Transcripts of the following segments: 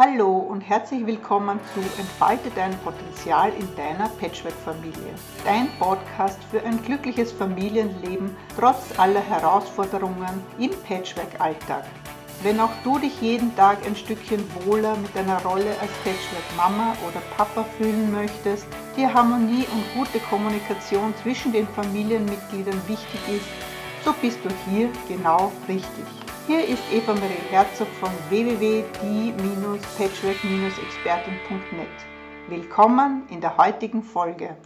Hallo und herzlich willkommen zu Entfalte dein Potenzial in deiner Patchwork-Familie. Dein Podcast für ein glückliches Familienleben trotz aller Herausforderungen im Patchwork-Alltag. Wenn auch du dich jeden Tag ein Stückchen wohler mit deiner Rolle als Patchwork-Mama oder Papa fühlen möchtest, dir Harmonie und gute Kommunikation zwischen den Familienmitgliedern wichtig ist, so bist du hier genau richtig. Hier ist Eva Marie Herzog von www.die-patchwork-expertin.net. Willkommen in der heutigen Folge.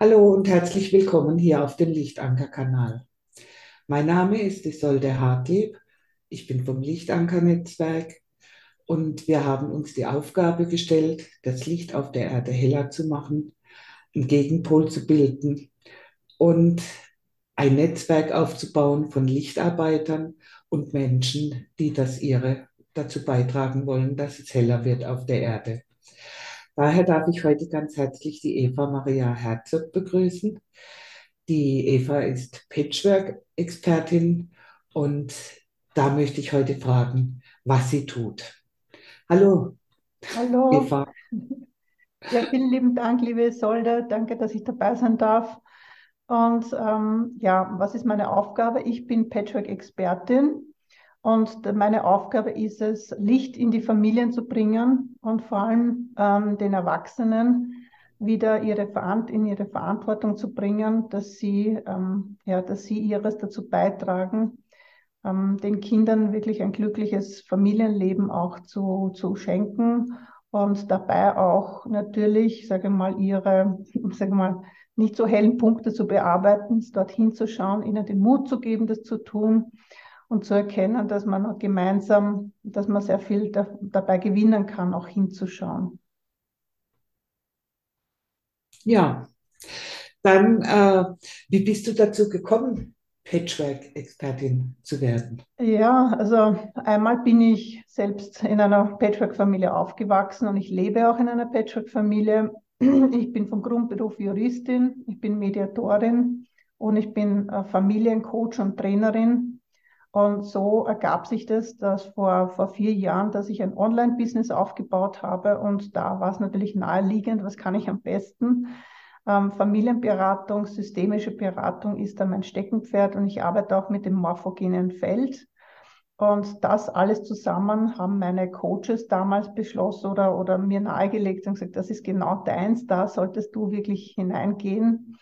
Hallo und herzlich willkommen hier auf dem Lichtanker-Kanal. Mein Name ist Isolde Hartlieb. Ich bin vom Lichtanker-Netzwerk und wir haben uns die Aufgabe gestellt, das Licht auf der Erde heller zu machen, einen Gegenpol zu bilden und ein Netzwerk aufzubauen von Lichtarbeitern und Menschen, die das ihre dazu beitragen wollen, dass es heller wird auf der Erde. Daher darf ich heute ganz herzlich die Eva Maria Herzog begrüßen. Die Eva ist Patchwork-Expertin und da möchte ich heute fragen, was sie tut. Hallo, Hallo. Eva. Ja, vielen lieben Dank, liebe Solde. Danke, dass ich dabei sein darf. Und ähm, ja, was ist meine Aufgabe? Ich bin Patchwork-Expertin und meine Aufgabe ist es, Licht in die Familien zu bringen und vor allem ähm, den Erwachsenen wieder ihre in ihre Verantwortung zu bringen, dass sie, ähm, ja, dass sie ihres dazu beitragen, ähm, den Kindern wirklich ein glückliches Familienleben auch zu, zu schenken und dabei auch natürlich, sage mal, ihre, sage mal, nicht so hellen Punkte zu bearbeiten, dorthin zu schauen, ihnen den Mut zu geben, das zu tun und zu erkennen, dass man gemeinsam, dass man sehr viel da, dabei gewinnen kann, auch hinzuschauen. Ja, dann, äh, wie bist du dazu gekommen, Patchwork-Expertin zu werden? Ja, also einmal bin ich selbst in einer Patchwork-Familie aufgewachsen und ich lebe auch in einer Patchwork-Familie. Ich bin vom Grundberuf Juristin, ich bin Mediatorin und ich bin äh, Familiencoach und Trainerin. Und so ergab sich das, dass vor, vor vier Jahren, dass ich ein Online-Business aufgebaut habe und da war es natürlich naheliegend, was kann ich am besten? Ähm, Familienberatung, systemische Beratung ist da mein Steckenpferd und ich arbeite auch mit dem morphogenen Feld. Und das alles zusammen haben meine Coaches damals beschlossen oder, oder mir nahegelegt und gesagt, das ist genau deins, da solltest du wirklich hineingehen.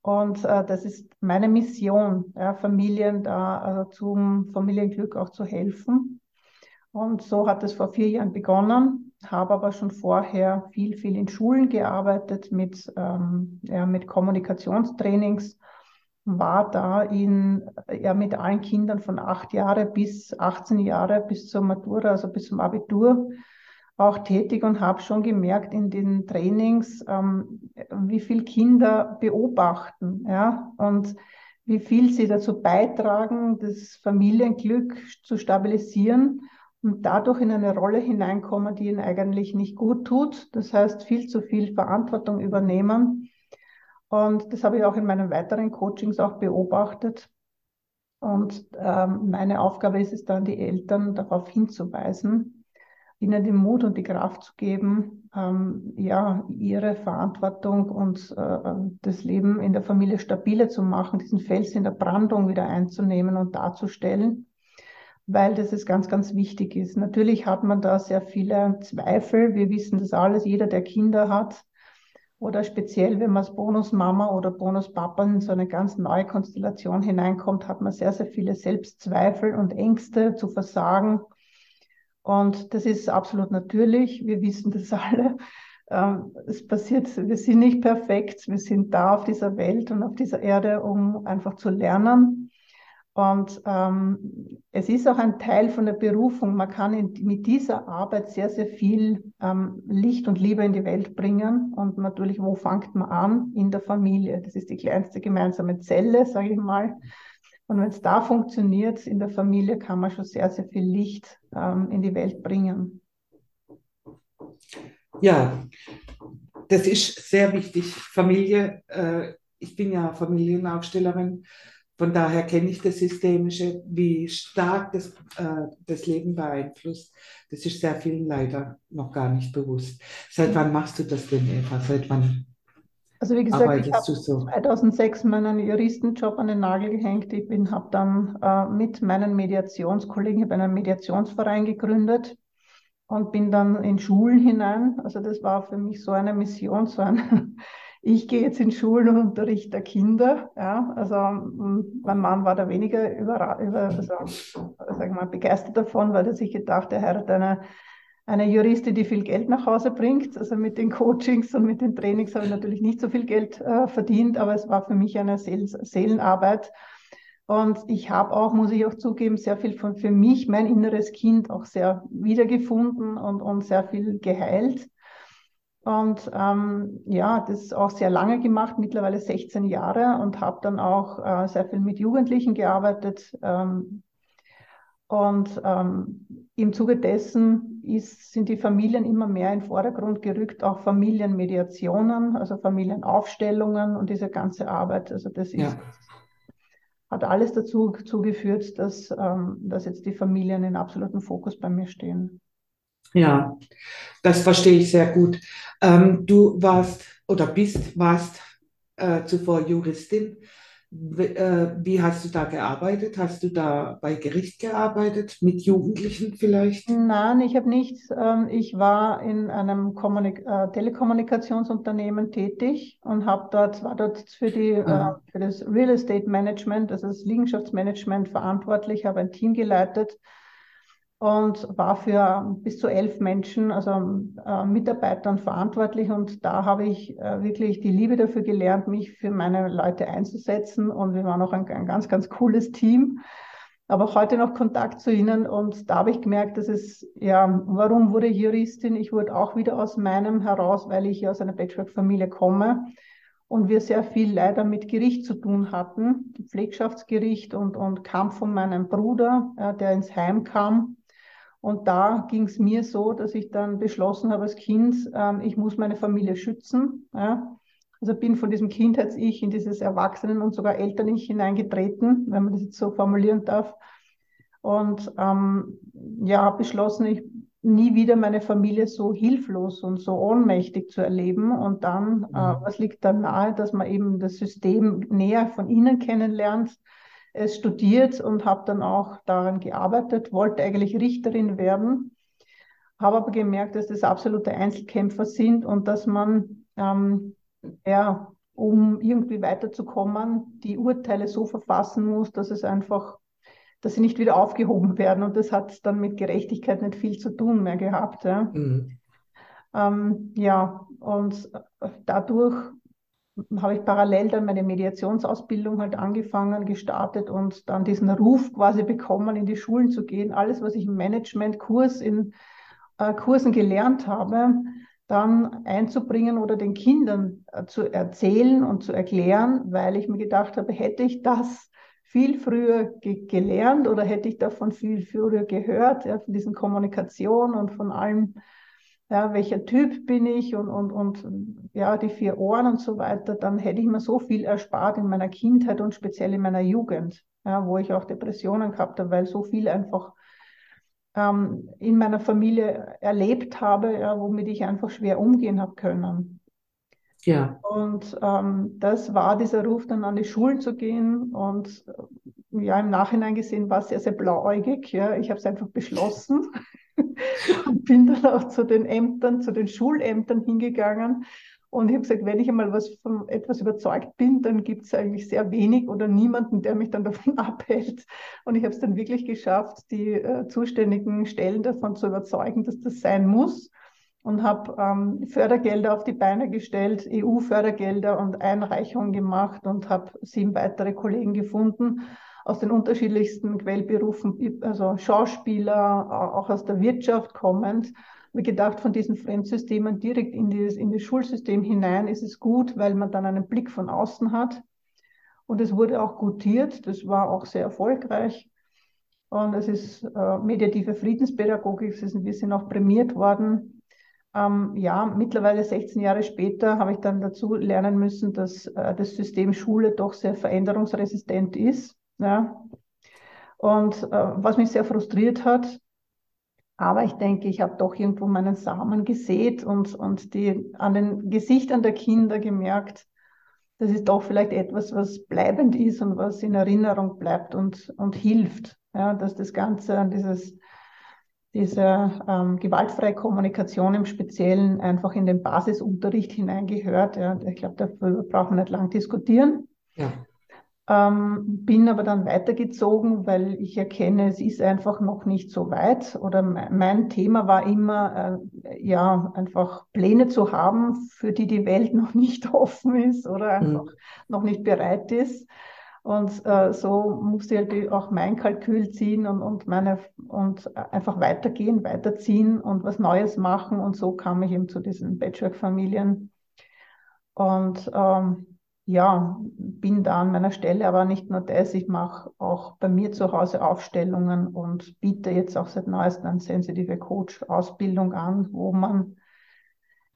Und äh, das ist meine Mission, ja, Familien da also zum Familienglück auch zu helfen. Und so hat es vor vier Jahren begonnen habe aber schon vorher viel, viel in Schulen gearbeitet mit, ähm, ja, mit Kommunikationstrainings, war da in, ja, mit allen Kindern von acht Jahre bis 18 Jahre bis zur Matura, also bis zum Abitur auch tätig und habe schon gemerkt in den Trainings, ähm, wie viel Kinder beobachten, ja, und wie viel sie dazu beitragen, das Familienglück zu stabilisieren und dadurch in eine Rolle hineinkommen, die ihnen eigentlich nicht gut tut. Das heißt, viel zu viel Verantwortung übernehmen. Und das habe ich auch in meinen weiteren Coachings auch beobachtet. Und ähm, meine Aufgabe ist es dann, die Eltern darauf hinzuweisen, ihnen den Mut und die Kraft zu geben, ähm, ja, ihre Verantwortung und äh, das Leben in der Familie stabiler zu machen, diesen Fels in der Brandung wieder einzunehmen und darzustellen weil das ist ganz, ganz wichtig ist. Natürlich hat man da sehr viele Zweifel. Wir wissen das alles, jeder, der Kinder hat. Oder speziell, wenn man als Bonusmama oder Bonuspapa in so eine ganz neue Konstellation hineinkommt, hat man sehr, sehr viele Selbstzweifel und Ängste zu versagen. Und das ist absolut natürlich. Wir wissen das alle. Ähm, es passiert, wir sind nicht perfekt. Wir sind da auf dieser Welt und auf dieser Erde, um einfach zu lernen. Und ähm, es ist auch ein Teil von der Berufung. Man kann in, mit dieser Arbeit sehr, sehr viel ähm, Licht und Liebe in die Welt bringen. Und natürlich, wo fängt man an? In der Familie. Das ist die kleinste gemeinsame Zelle, sage ich mal. Und wenn es da funktioniert, in der Familie kann man schon sehr, sehr viel Licht ähm, in die Welt bringen. Ja, das ist sehr wichtig. Familie, äh, ich bin ja Familienaufstellerin, von daher kenne ich das Systemische, wie stark das, äh, das Leben beeinflusst. Das ist sehr vielen leider noch gar nicht bewusst. Seit wann machst du das denn, Eva? Seit wann also wie gesagt, ich habe so? 2006 meinen Juristenjob an den Nagel gehängt. Ich habe dann äh, mit meinen Mediationskollegen, ich einen Mediationsverein gegründet und bin dann in Schulen hinein. Also das war für mich so eine Mission, so ein ich gehe jetzt in Schulen und unterrichte Kinder. Ja, also mein Mann war da weniger über, über also, sagen wir, begeistert davon, weil er sich gedacht, er heiratet eine, eine Juristin, die viel Geld nach Hause bringt. Also mit den Coachings und mit den Trainings habe ich natürlich nicht so viel Geld äh, verdient, aber es war für mich eine Seel Seelenarbeit. Und ich habe auch, muss ich auch zugeben, sehr viel von für mich, mein inneres Kind auch sehr wiedergefunden und, und sehr viel geheilt. Und ähm, ja, das ist auch sehr lange gemacht, mittlerweile 16 Jahre und habe dann auch äh, sehr viel mit Jugendlichen gearbeitet. Ähm, und ähm, im Zuge dessen ist, sind die Familien immer mehr in den Vordergrund gerückt, auch Familienmediationen, also Familienaufstellungen und diese ganze Arbeit. Also das ist, ja. hat alles dazu zugeführt, dass, ähm, dass jetzt die Familien in absoluten Fokus bei mir stehen. Ja, das verstehe ich sehr gut. Ähm, du warst oder bist, warst äh, zuvor Juristin. Wie, äh, wie hast du da gearbeitet? Hast du da bei Gericht gearbeitet, mit Jugendlichen vielleicht? Nein, ich habe nichts. Ähm, ich war in einem Kommunik äh, Telekommunikationsunternehmen tätig und habe dort, war dort für, die, äh, für das Real Estate Management, also das Liegenschaftsmanagement verantwortlich, habe ein Team geleitet und war für bis zu elf Menschen, also äh, Mitarbeitern verantwortlich. Und da habe ich äh, wirklich die Liebe dafür gelernt, mich für meine Leute einzusetzen. Und wir waren auch ein, ein ganz, ganz cooles Team. Aber auch heute noch Kontakt zu ihnen. Und da habe ich gemerkt, dass es, ja, warum wurde ich Juristin? Ich wurde auch wieder aus meinem heraus, weil ich aus einer Patchwork-Familie komme und wir sehr viel leider mit Gericht zu tun hatten, Pflegschaftsgericht und, und kam von meinem Bruder, äh, der ins Heim kam und da ging es mir so, dass ich dann beschlossen habe als Kind, ähm, ich muss meine Familie schützen. Ja? Also bin von diesem Kindheits-Ich in dieses Erwachsenen- und sogar Eltern-Ich hineingetreten, wenn man das jetzt so formulieren darf. Und ähm, ja, habe beschlossen, ich nie wieder meine Familie so hilflos und so ohnmächtig zu erleben. Und dann, äh, mhm. was liegt dann nahe, dass man eben das System näher von innen kennenlernt, es studiert und habe dann auch daran gearbeitet, wollte eigentlich Richterin werden, habe aber gemerkt, dass das absolute Einzelkämpfer sind und dass man, ähm, ja, um irgendwie weiterzukommen, die Urteile so verfassen muss, dass es einfach, dass sie nicht wieder aufgehoben werden. Und das hat dann mit Gerechtigkeit nicht viel zu tun mehr gehabt. Ja, mhm. ähm, ja und dadurch habe ich parallel dann meine Mediationsausbildung halt angefangen, gestartet und dann diesen Ruf quasi bekommen, in die Schulen zu gehen. Alles, was ich im Managementkurs in äh, Kursen gelernt habe, dann einzubringen oder den Kindern äh, zu erzählen und zu erklären, weil ich mir gedacht habe, hätte ich das viel früher ge gelernt oder hätte ich davon viel früher gehört, ja, von diesen Kommunikation und von allem, ja, welcher Typ bin ich und, und, und ja, die vier Ohren und so weiter, dann hätte ich mir so viel erspart in meiner Kindheit und speziell in meiner Jugend, ja, wo ich auch Depressionen gehabt habe, weil so viel einfach ähm, in meiner Familie erlebt habe, ja, womit ich einfach schwer umgehen habe können. Ja. Und ähm, das war dieser Ruf, dann an die Schulen zu gehen. Und ja, im Nachhinein gesehen war es sehr, sehr blauäugig. Ja. Ich habe es einfach beschlossen. und bin dann auch zu den Ämtern, zu den Schulämtern hingegangen. Und ich habe gesagt, wenn ich einmal was von etwas überzeugt bin, dann gibt es eigentlich sehr wenig oder niemanden, der mich dann davon abhält. Und ich habe es dann wirklich geschafft, die äh, zuständigen Stellen davon zu überzeugen, dass das sein muss. Und habe ähm, Fördergelder auf die Beine gestellt, EU-Fördergelder und Einreichungen gemacht und habe sieben weitere Kollegen gefunden aus den unterschiedlichsten Quellberufen, also Schauspieler, auch aus der Wirtschaft kommend. Wie gedacht, von diesen Fremdsystemen direkt in, dieses, in das Schulsystem hinein ist es gut, weil man dann einen Blick von außen hat. Und es wurde auch gutiert, das war auch sehr erfolgreich. Und es ist äh, mediative Friedenspädagogik, wir sind auch prämiert worden. Ähm, ja, mittlerweile 16 Jahre später habe ich dann dazu lernen müssen, dass äh, das System Schule doch sehr veränderungsresistent ist. Ja. Und äh, was mich sehr frustriert hat, aber ich denke, ich habe doch irgendwo meinen Samen gesät und, und die, an den Gesichtern der Kinder gemerkt, das ist doch vielleicht etwas, was bleibend ist und was in Erinnerung bleibt und, und hilft. Ja, dass das Ganze, dieses diese ähm, gewaltfreie Kommunikation im Speziellen einfach in den Basisunterricht hineingehört. Ja. Ich glaube, dafür braucht man nicht lang diskutieren. Ja. Ähm, bin aber dann weitergezogen, weil ich erkenne, es ist einfach noch nicht so weit. Oder mein Thema war immer, äh, ja, einfach Pläne zu haben, für die die Welt noch nicht offen ist oder mhm. einfach mhm. noch nicht bereit ist. Und äh, so musste ich halt auch mein Kalkül ziehen und, und, meine, und einfach weitergehen, weiterziehen und was Neues machen. Und so kam ich eben zu diesen Patchwork-Familien. Und ähm, ja, bin da an meiner Stelle, aber nicht nur das, ich mache auch bei mir zu Hause Aufstellungen und biete jetzt auch seit neuestem eine sensitive Coach-Ausbildung an, wo man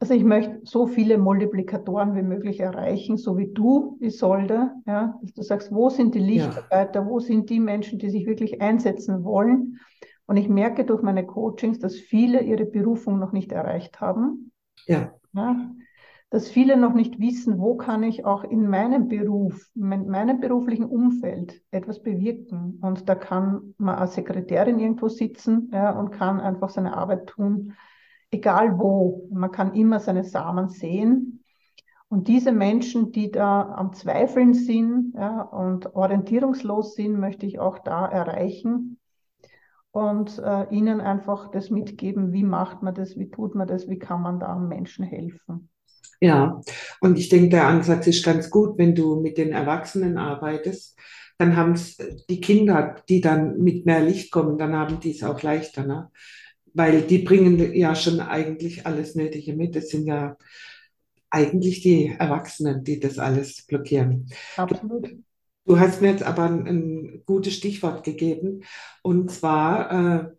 also ich möchte so viele Multiplikatoren wie möglich erreichen, so wie du, Isolde, ja, dass du sagst, wo sind die Lichtarbeiter, ja. wo sind die Menschen, die sich wirklich einsetzen wollen. Und ich merke durch meine Coachings, dass viele ihre Berufung noch nicht erreicht haben. Ja. ja. Dass viele noch nicht wissen, wo kann ich auch in meinem Beruf, in meinem beruflichen Umfeld etwas bewirken. Und da kann man als Sekretärin irgendwo sitzen ja, und kann einfach seine Arbeit tun egal wo. Man kann immer seine Samen sehen. Und diese Menschen, die da am Zweifeln sind ja, und orientierungslos sind, möchte ich auch da erreichen und äh, ihnen einfach das mitgeben, wie macht man das, wie tut man das, wie kann man da Menschen helfen. Ja, und ich denke, der Ansatz ist ganz gut, wenn du mit den Erwachsenen arbeitest, dann haben es die Kinder, die dann mit mehr Licht kommen, dann haben die es auch leichter. Ne? Weil die bringen ja schon eigentlich alles Nötige mit. Das sind ja eigentlich die Erwachsenen, die das alles blockieren. Absolut. Du, du hast mir jetzt aber ein, ein, gutes Stichwort gegeben. Und zwar, äh,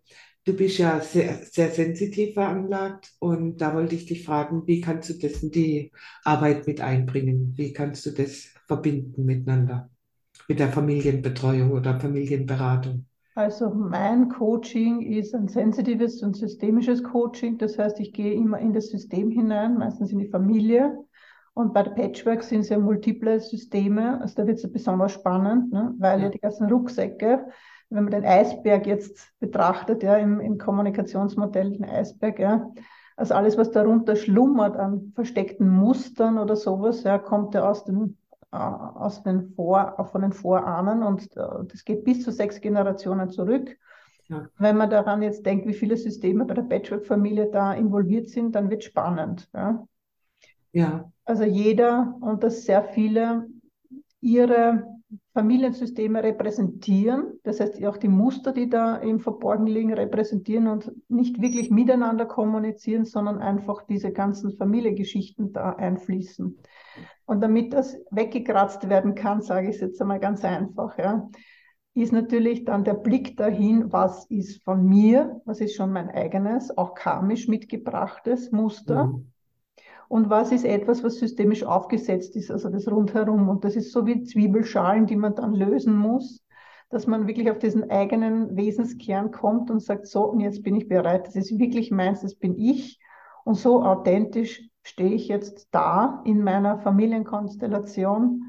du bist ja sehr, sehr sensitiv veranlagt. Und da wollte ich dich fragen, wie kannst du das in die Arbeit mit einbringen? Wie kannst du das verbinden miteinander? Mit der Familienbetreuung oder Familienberatung? Also mein Coaching ist ein sensitives und systemisches Coaching. Das heißt, ich gehe immer in das System hinein, meistens in die Familie. Und bei der Patchwork sind es ja multiple Systeme. Also da wird es besonders spannend, ne? weil ja die ganzen Rucksäcke, wenn man den Eisberg jetzt betrachtet, ja, im, im Kommunikationsmodell, den Eisberg, ja, also alles, was darunter schlummert an versteckten Mustern oder sowas, ja, kommt ja aus dem aus den Vor, von den Vorahnen und äh, das geht bis zu sechs Generationen zurück. Ja. Wenn man daran jetzt denkt, wie viele Systeme bei der Patchwork-Familie da involviert sind, dann wird es spannend. Ja? ja. Also jeder und dass sehr viele ihre Familiensysteme repräsentieren, das heißt auch die Muster, die da im Verborgen liegen, repräsentieren und nicht wirklich miteinander kommunizieren, sondern einfach diese ganzen Familiengeschichten da einfließen. Und damit das weggekratzt werden kann, sage ich es jetzt einmal ganz einfach, ja, ist natürlich dann der Blick dahin, was ist von mir, was ist schon mein eigenes, auch karmisch mitgebrachtes Muster. Mhm. Und was ist etwas, was systemisch aufgesetzt ist, also das rundherum. Und das ist so wie Zwiebelschalen, die man dann lösen muss, dass man wirklich auf diesen eigenen Wesenskern kommt und sagt, so, und jetzt bin ich bereit, das ist wirklich meins, das bin ich. Und so authentisch stehe ich jetzt da in meiner Familienkonstellation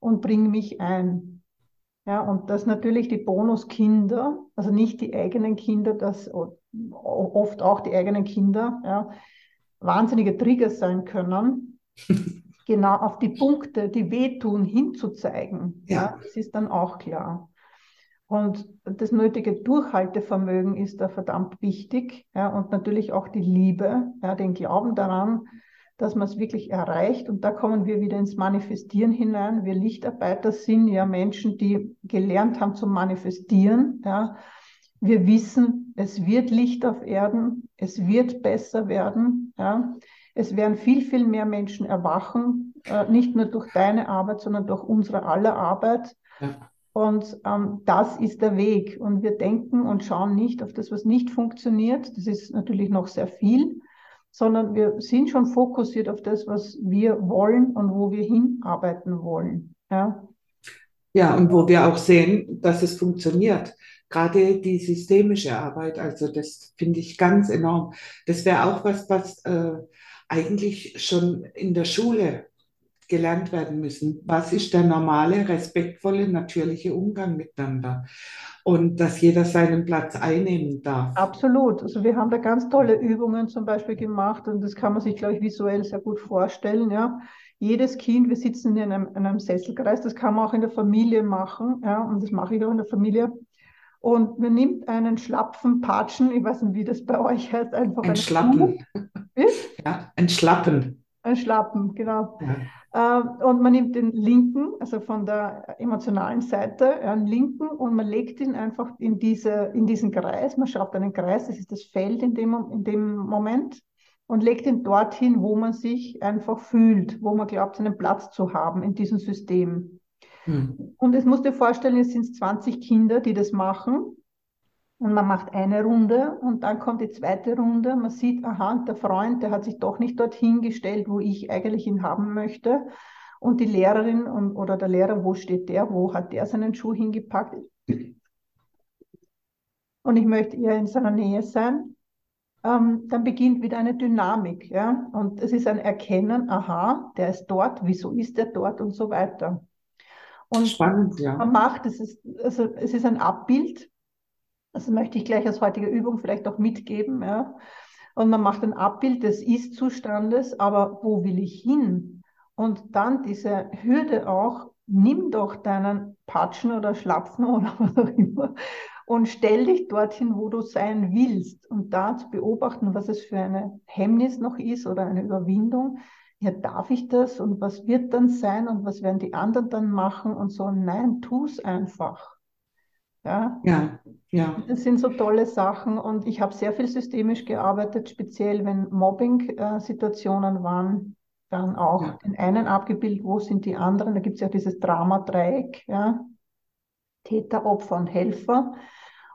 und bringe mich ein. Ja, und dass natürlich die Bonuskinder, also nicht die eigenen Kinder, das oft auch die eigenen Kinder, ja, wahnsinnige Triggers sein können, genau auf die Punkte, die wehtun, hinzuzeigen. Ja. ja. das ist dann auch klar. Und das nötige Durchhaltevermögen ist da verdammt wichtig. Ja, und natürlich auch die Liebe, ja, den Glauben daran, dass man es wirklich erreicht. Und da kommen wir wieder ins Manifestieren hinein. Wir Lichtarbeiter sind ja Menschen, die gelernt haben zu manifestieren. Ja. Wir wissen, es wird Licht auf Erden, es wird besser werden. Ja. Es werden viel, viel mehr Menschen erwachen, äh, nicht nur durch deine Arbeit, sondern durch unsere aller Arbeit. Ja. Und ähm, das ist der Weg. Und wir denken und schauen nicht auf das, was nicht funktioniert. Das ist natürlich noch sehr viel sondern wir sind schon fokussiert auf das, was wir wollen und wo wir hinarbeiten wollen. Ja, ja und wo wir auch sehen, dass es funktioniert. Gerade die systemische Arbeit, also das finde ich ganz enorm. Das wäre auch was, was äh, eigentlich schon in der Schule gelernt werden müssen. Was ist der normale, respektvolle, natürliche Umgang miteinander? Und dass jeder seinen Platz einnehmen darf. Absolut. Also wir haben da ganz tolle Übungen zum Beispiel gemacht und das kann man sich, glaube ich, visuell sehr gut vorstellen. Ja. Jedes Kind, wir sitzen in einem, in einem Sesselkreis, das kann man auch in der Familie machen, ja, und das mache ich auch in der Familie. Und man nimmt einen schlapfen Patschen, ich weiß nicht, wie das bei euch heißt, einfach ein Schlappen. Ja, ein Schlappen. Ein Schlappen, genau. Ja. Ähm, und man nimmt den linken, also von der emotionalen Seite, einen linken und man legt ihn einfach in, diese, in diesen Kreis. Man schaut einen Kreis, das ist das Feld in dem, in dem Moment, und legt ihn dorthin, wo man sich einfach fühlt, wo man glaubt, seinen Platz zu haben in diesem System. Hm. Und es musst dir vorstellen, es sind 20 Kinder, die das machen. Und man macht eine Runde und dann kommt die zweite Runde. Man sieht, aha, der Freund, der hat sich doch nicht dorthin gestellt, wo ich eigentlich ihn haben möchte. Und die Lehrerin und, oder der Lehrer, wo steht der, wo hat der seinen Schuh hingepackt? Und ich möchte eher in seiner Nähe sein. Ähm, dann beginnt wieder eine Dynamik. Ja? Und es ist ein Erkennen, aha, der ist dort, wieso ist der dort und so weiter. Und Spannend, ja. Man macht, es ist, also es ist ein Abbild das möchte ich gleich als heutige Übung vielleicht auch mitgeben. Ja. Und man macht ein Abbild des Ist-Zustandes, aber wo will ich hin? Und dann diese Hürde auch, nimm doch deinen Patschen oder Schlapfen oder was auch immer und stell dich dorthin, wo du sein willst. Und da zu beobachten, was es für eine Hemmnis noch ist oder eine Überwindung. Ja, darf ich das? Und was wird dann sein? Und was werden die anderen dann machen? Und so, nein, tu es einfach. Ja, ja. ja. Das sind so tolle Sachen und ich habe sehr viel systemisch gearbeitet, speziell wenn Mobbing-Situationen waren, dann auch ja. den einen abgebildet, wo sind die anderen. Da gibt es ja dieses Drama-Dreieck, ja? Täter, Opfer und Helfer.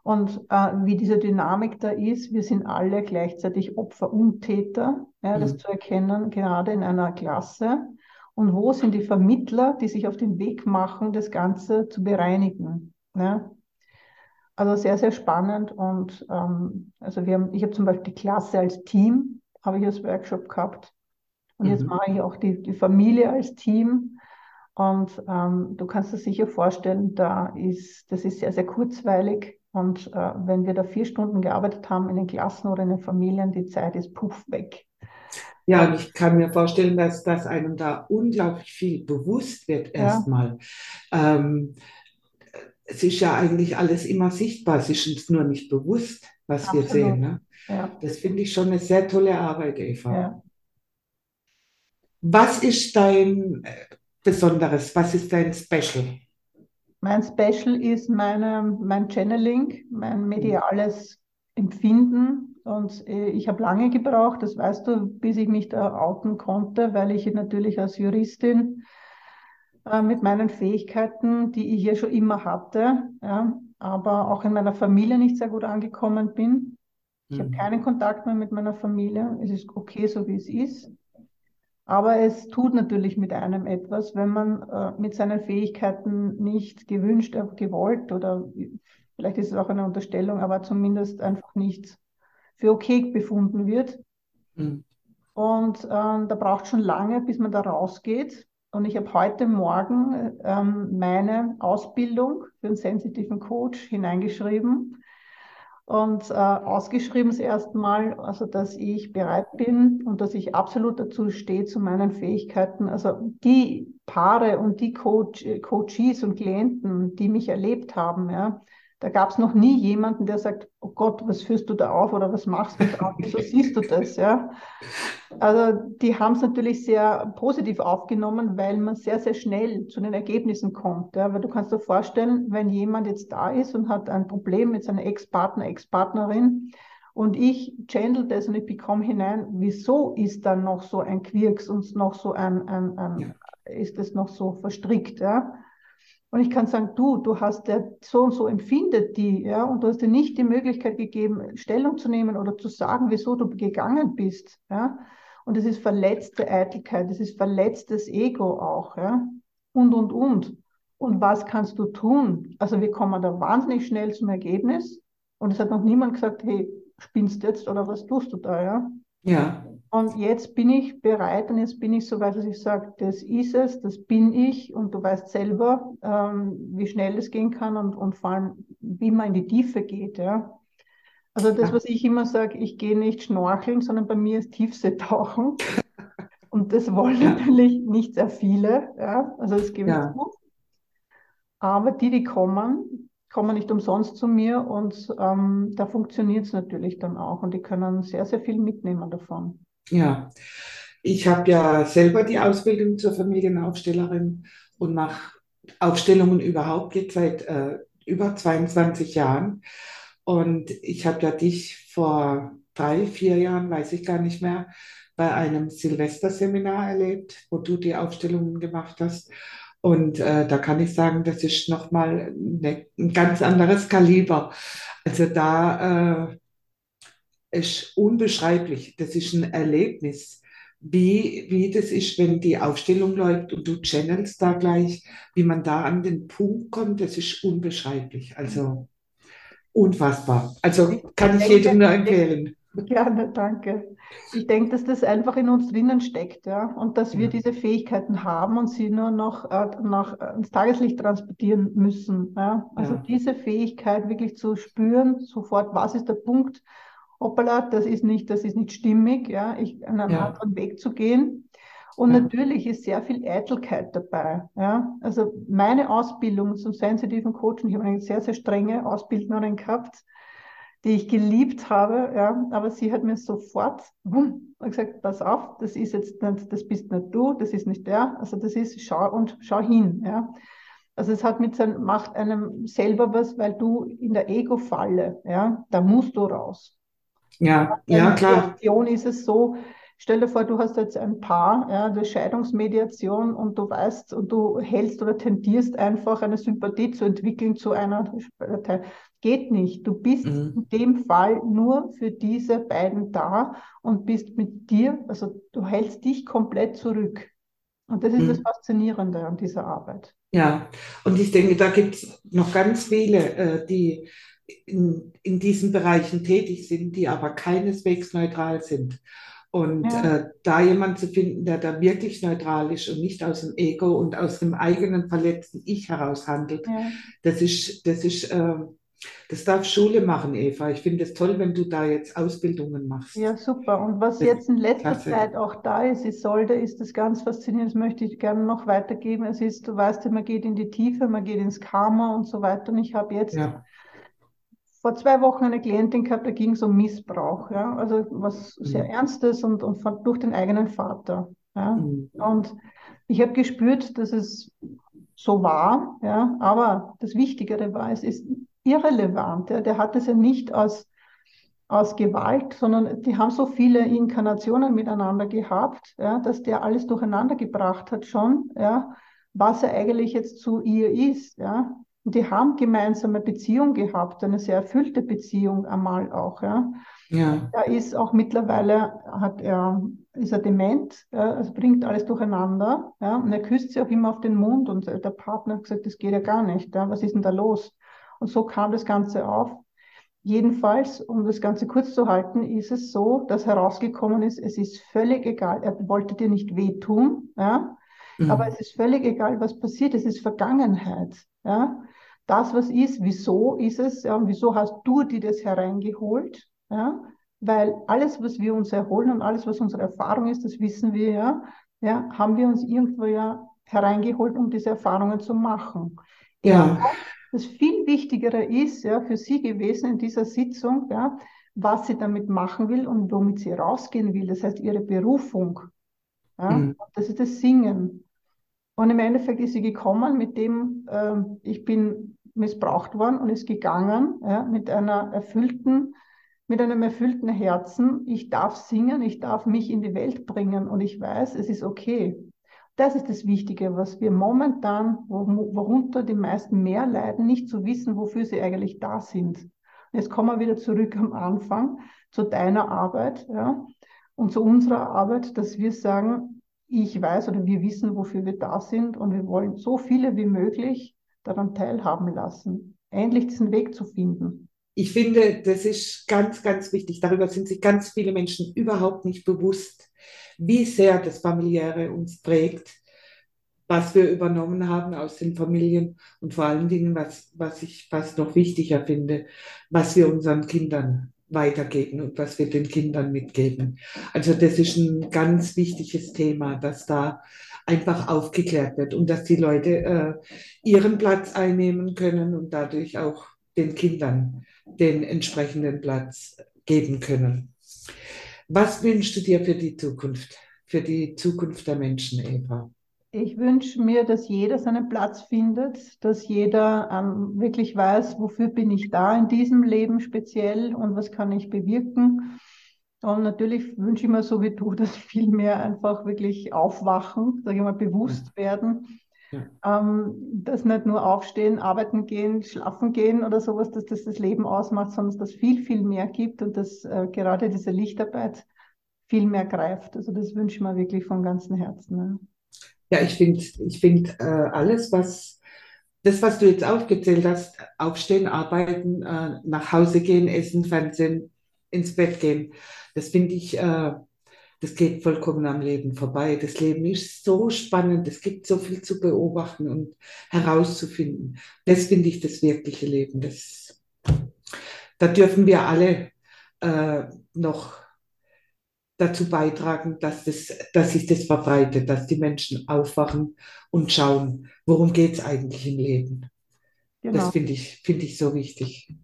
Und äh, wie diese Dynamik da ist, wir sind alle gleichzeitig Opfer und Täter, ja, das mhm. zu erkennen, gerade in einer Klasse. Und wo sind die Vermittler, die sich auf den Weg machen, das Ganze zu bereinigen? Ja? Also sehr, sehr spannend. Und ähm, also wir haben, ich habe zum Beispiel die Klasse als Team, habe ich als Workshop gehabt. Und mhm. jetzt mache ich auch die, die Familie als Team. Und ähm, du kannst dir sicher vorstellen, da ist, das ist sehr, sehr kurzweilig. Und äh, wenn wir da vier Stunden gearbeitet haben in den Klassen oder in den Familien, die Zeit ist puff weg. Ja, und ich kann mir vorstellen, dass, dass einem da unglaublich viel bewusst wird erstmal. Ja. Ähm, es ist ja eigentlich alles immer sichtbar, es ist uns nur nicht bewusst, was Absolut. wir sehen. Ne? Ja. Das finde ich schon eine sehr tolle Arbeit, Eva. Ja. Was ist dein äh, Besonderes? Was ist dein Special? Mein Special ist meine, mein Channeling, mein mediales Empfinden. Und äh, ich habe lange gebraucht, das weißt du, bis ich mich da outen konnte, weil ich natürlich als Juristin äh, mit meinen Fähigkeiten, die ich ja schon immer hatte, ja, aber auch in meiner Familie nicht sehr gut angekommen bin. Ich mhm. habe keinen Kontakt mehr mit meiner Familie. Es ist okay, so wie es ist. Aber es tut natürlich mit einem etwas, wenn man äh, mit seinen Fähigkeiten nicht gewünscht, äh, gewollt oder vielleicht ist es auch eine Unterstellung, aber zumindest einfach nicht für okay befunden wird. Mhm. Und ähm, da braucht schon lange, bis man da rausgeht. Und ich habe heute Morgen ähm, meine Ausbildung für einen sensitiven Coach hineingeschrieben und äh, ausgeschrieben das erste Mal, also dass ich bereit bin und dass ich absolut dazu stehe zu meinen Fähigkeiten. Also die Paare und die Coach, Coaches und Klienten, die mich erlebt haben, ja, da gab es noch nie jemanden, der sagt, oh Gott, was führst du da auf oder was machst du da? Wieso siehst du das? Ja? Also die haben es natürlich sehr positiv aufgenommen, weil man sehr, sehr schnell zu den Ergebnissen kommt. Ja? Weil du kannst dir vorstellen, wenn jemand jetzt da ist und hat ein Problem mit seiner Ex-Partner, Ex-Partnerin und ich channel das und ich bekomme hinein, wieso ist da noch so ein Quirks und noch so ein, ein, ein ja. ist das noch so verstrickt? Ja? Und ich kann sagen, du, du hast ja so und so empfindet die, ja, und du hast dir nicht die Möglichkeit gegeben, Stellung zu nehmen oder zu sagen, wieso du gegangen bist, ja. Und es ist verletzte Eitelkeit, es ist verletztes Ego auch, ja. Und, und, und. Und was kannst du tun? Also wir kommen da wahnsinnig schnell zum Ergebnis. Und es hat noch niemand gesagt, hey, spinnst jetzt oder was tust du da, ja? Ja. Und jetzt bin ich bereit und jetzt bin ich so weit, dass ich sage, das ist es, das bin ich und du weißt selber, ähm, wie schnell es gehen kann und, und vor allem, wie man in die Tiefe geht. Ja. Also das, was ich immer sage, ich gehe nicht schnorcheln, sondern bei mir ist Tiefseetauchen. Und das wollen ja. natürlich nicht sehr viele. Ja. Also gebe ich ja. zu. Aber die, die kommen, kommen nicht umsonst zu mir und ähm, da funktioniert es natürlich dann auch und die können sehr, sehr viel mitnehmen davon. Ja, ich habe ja selber die Ausbildung zur Familienaufstellerin und mache Aufstellungen überhaupt jetzt seit äh, über 22 Jahren. Und ich habe ja dich vor drei, vier Jahren, weiß ich gar nicht mehr, bei einem Silvesterseminar erlebt, wo du die Aufstellungen gemacht hast. Und äh, da kann ich sagen, das ist nochmal ne, ein ganz anderes Kaliber. Also da äh, ist unbeschreiblich. Das ist ein Erlebnis, wie, wie das ist, wenn die Aufstellung läuft und du channelst da gleich, wie man da an den Punkt kommt, das ist unbeschreiblich. Also unfassbar. Also kann ich, jedem nur empfehlen. Gerne, danke. Ich denke, dass das einfach in uns drinnen steckt, ja, und dass wir diese Fähigkeiten haben und sie nur noch äh, nach, äh, ins Tageslicht transportieren müssen. Ja. Also ja. diese Fähigkeit wirklich zu spüren, sofort, was ist der Punkt, hoppala, das ist nicht, das ist nicht stimmig, ja, ich, einen ja. anderen Weg zu gehen. Und ja. natürlich ist sehr viel Eitelkeit dabei. Ja? Also meine Ausbildung zum sensitiven Coaching, ich habe eine sehr, sehr strenge Ausbildnerin gehabt, die ich geliebt habe, ja, aber sie hat mir sofort wumm, gesagt, pass auf, das ist jetzt nicht, das bist nicht du, das ist nicht der, also das ist, schau und schau hin, ja. Also es hat mit sein, macht einem selber was, weil du in der Ego-Falle, ja, da musst du raus. Ja, ja, klar. In ist es so, Stell dir vor, du hast jetzt ein Paar, ja, eine Scheidungsmediation und du weißt und du hältst oder tendierst einfach eine Sympathie zu entwickeln zu einer Partei. Geht nicht. Du bist mhm. in dem Fall nur für diese beiden da und bist mit dir, also du hältst dich komplett zurück. Und das ist mhm. das Faszinierende an dieser Arbeit. Ja, und ich denke, da gibt es noch ganz viele, äh, die in, in diesen Bereichen tätig sind, die aber keineswegs neutral sind. Und ja. äh, da jemand zu finden, der da wirklich neutral ist und nicht aus dem Ego und aus dem eigenen verletzten Ich heraus handelt, ja. das ist, das ist, äh, das darf Schule machen, Eva. Ich finde es toll, wenn du da jetzt Ausbildungen machst. Ja, super. Und was das jetzt in letzter klasse. Zeit auch da ist, Isolde, ist das ganz faszinierend. Das möchte ich gerne noch weitergeben. Es ist, du weißt ja, man geht in die Tiefe, man geht ins Karma und so weiter. Und ich habe jetzt ja vor zwei Wochen eine Klientin gehabt, da ging es um Missbrauch, ja, also was sehr mhm. Ernstes und, und von, durch den eigenen Vater. Ja. Mhm. Und ich habe gespürt, dass es so war, ja, aber das Wichtigere war, es ist irrelevant. Ja. Der hat es ja nicht aus, aus Gewalt, sondern die haben so viele Inkarnationen miteinander gehabt, ja, dass der alles durcheinander gebracht hat schon, ja, was er eigentlich jetzt zu ihr ist. Ja. Und die haben gemeinsame Beziehung gehabt, eine sehr erfüllte Beziehung einmal auch. Ja. Ja. Er ist auch mittlerweile, hat er, ist er dement, ja, also bringt alles durcheinander. Ja, und er küsst sie auch immer auf den Mund und der Partner hat gesagt, das geht ja gar nicht. Ja, was ist denn da los? Und so kam das Ganze auf. Jedenfalls, um das Ganze kurz zu halten, ist es so, dass herausgekommen ist, es ist völlig egal. Er wollte dir nicht wehtun, ja, mhm. aber es ist völlig egal, was passiert. Es ist Vergangenheit, ja das, was ist, wieso ist es, ja, und wieso hast du dir das hereingeholt, ja, weil alles, was wir uns erholen und alles, was unsere Erfahrung ist, das wissen wir ja, ja, haben wir uns irgendwo ja hereingeholt, um diese Erfahrungen zu machen. Ja. Das viel Wichtigere ist ja für sie gewesen in dieser Sitzung, ja, was sie damit machen will und womit sie rausgehen will. Das heißt, ihre Berufung. Ja, mhm. Das ist das Singen. Und im Endeffekt ist sie gekommen mit dem, äh, ich bin missbraucht worden und ist gegangen ja, mit einer erfüllten, mit einem erfüllten Herzen. Ich darf singen, ich darf mich in die Welt bringen und ich weiß, es ist okay. das ist das Wichtige, was wir momentan, worunter die meisten mehr leiden, nicht zu wissen, wofür sie eigentlich da sind. Jetzt kommen wir wieder zurück am Anfang zu deiner Arbeit ja, und zu unserer Arbeit, dass wir sagen, ich weiß oder wir wissen, wofür wir da sind und wir wollen so viele wie möglich daran teilhaben lassen, endlich diesen Weg zu finden. Ich finde, das ist ganz, ganz wichtig. Darüber sind sich ganz viele Menschen überhaupt nicht bewusst, wie sehr das Familiäre uns prägt, was wir übernommen haben aus den Familien und vor allen Dingen, was, was ich fast noch wichtiger finde, was wir unseren Kindern weitergeben und was wir den Kindern mitgeben. Also das ist ein ganz wichtiges Thema, dass da einfach aufgeklärt wird und dass die Leute äh, ihren Platz einnehmen können und dadurch auch den Kindern den entsprechenden Platz geben können. Was wünschst du dir für die Zukunft, für die Zukunft der Menschen, Eva? Ich wünsche mir, dass jeder seinen Platz findet, dass jeder ähm, wirklich weiß, wofür bin ich da in diesem Leben speziell und was kann ich bewirken. Und natürlich wünsche ich mir so wie du, dass viel mehr einfach wirklich aufwachen, sage ich mal, bewusst werden. Ja. Ähm, dass nicht nur aufstehen, arbeiten gehen, schlafen gehen oder sowas, dass das das Leben ausmacht, sondern dass es viel, viel mehr gibt und dass äh, gerade diese Lichtarbeit viel mehr greift. Also das wünsche ich mir wirklich von ganzem Herzen. Ja. Ja, ich finde ich find, äh, alles, was das, was du jetzt aufgezählt hast, aufstehen, arbeiten, äh, nach Hause gehen, essen, Fernsehen, ins Bett gehen, das finde ich, äh, das geht vollkommen am Leben vorbei. Das Leben ist so spannend, es gibt so viel zu beobachten und herauszufinden. Das finde ich das wirkliche Leben. Das, da dürfen wir alle äh, noch dazu beitragen, dass, das, dass sich das verbreitet, dass die Menschen aufwachen und schauen, worum geht es eigentlich im Leben. Genau. Das finde ich, find ich so wichtig.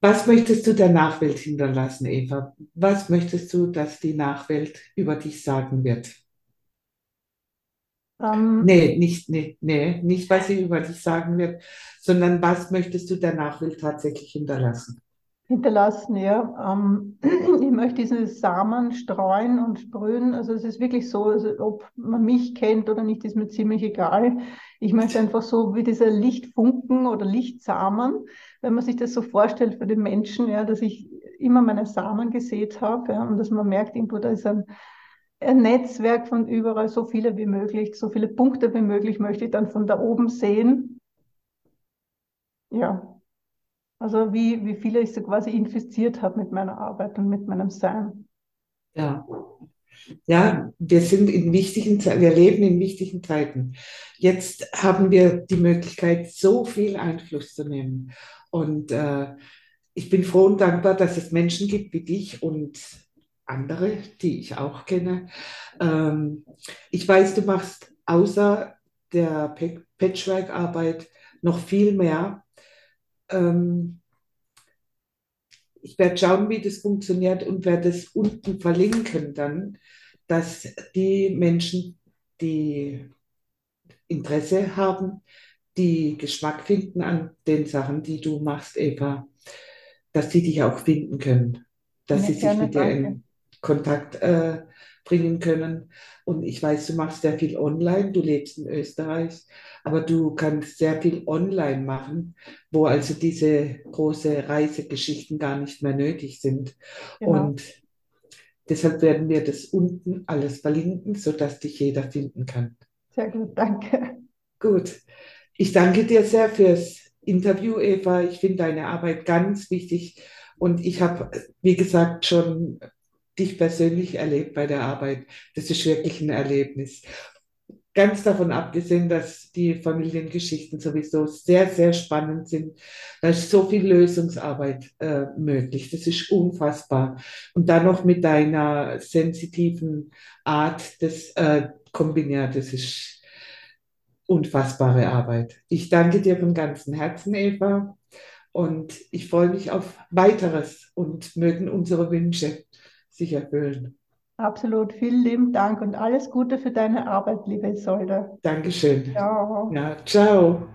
Was möchtest du der Nachwelt hinterlassen, Eva? Was möchtest du, dass die Nachwelt über dich sagen wird? Um, ähm. nee, nicht, nee, nee, nicht, was sie über dich sagen wird, sondern was möchtest du der Nachwelt tatsächlich hinterlassen? Hinterlassen. Ja. Ähm, ich möchte diesen Samen streuen und sprühen. Also es ist wirklich so, also ob man mich kennt oder nicht, ist mir ziemlich egal. Ich möchte einfach so wie dieser Lichtfunken oder Lichtsamen, wenn man sich das so vorstellt für den Menschen, ja, dass ich immer meine Samen gesät habe ja, und dass man merkt, irgendwo da ist ein, ein Netzwerk von überall, so viele wie möglich, so viele Punkte wie möglich möchte ich dann von da oben sehen. Ja, also wie, wie viele ich so quasi infiziert habe mit meiner Arbeit und mit meinem Sein. Ja. Ja, wir sind in wichtigen wir leben in wichtigen Zeiten. Jetzt haben wir die Möglichkeit, so viel Einfluss zu nehmen. Und äh, ich bin froh und dankbar, dass es Menschen gibt wie dich und andere, die ich auch kenne. Ähm, ich weiß, du machst außer der Patchwork-Arbeit noch viel mehr ähm, ich werde schauen, wie das funktioniert und werde es unten verlinken dann, dass die Menschen, die Interesse haben, die Geschmack finden an den Sachen, die du machst, Eva, dass sie dich auch finden können, dass ja, sie sich mit dir in Kontakt äh, bringen können. Und ich weiß, du machst sehr viel online, du lebst in Österreich, aber du kannst sehr viel online machen, wo also diese große Reisegeschichten gar nicht mehr nötig sind. Genau. Und deshalb werden wir das unten alles verlinken, sodass dich jeder finden kann. Sehr gut, danke. Gut. Ich danke dir sehr fürs Interview, Eva. Ich finde deine Arbeit ganz wichtig. Und ich habe, wie gesagt, schon dich persönlich erlebt bei der Arbeit. Das ist wirklich ein Erlebnis. Ganz davon abgesehen, dass die Familiengeschichten sowieso sehr, sehr spannend sind. Da ist so viel Lösungsarbeit äh, möglich. Das ist unfassbar. Und dann noch mit deiner sensitiven Art das äh, kombiniert, das ist unfassbare Arbeit. Ich danke dir von ganzem Herzen, Eva. Und ich freue mich auf weiteres und mögen unsere Wünsche sich erfüllen. Absolut. Vielen lieben Dank und alles Gute für deine Arbeit, liebe Isolde. Dankeschön. Ciao. Ja, ciao.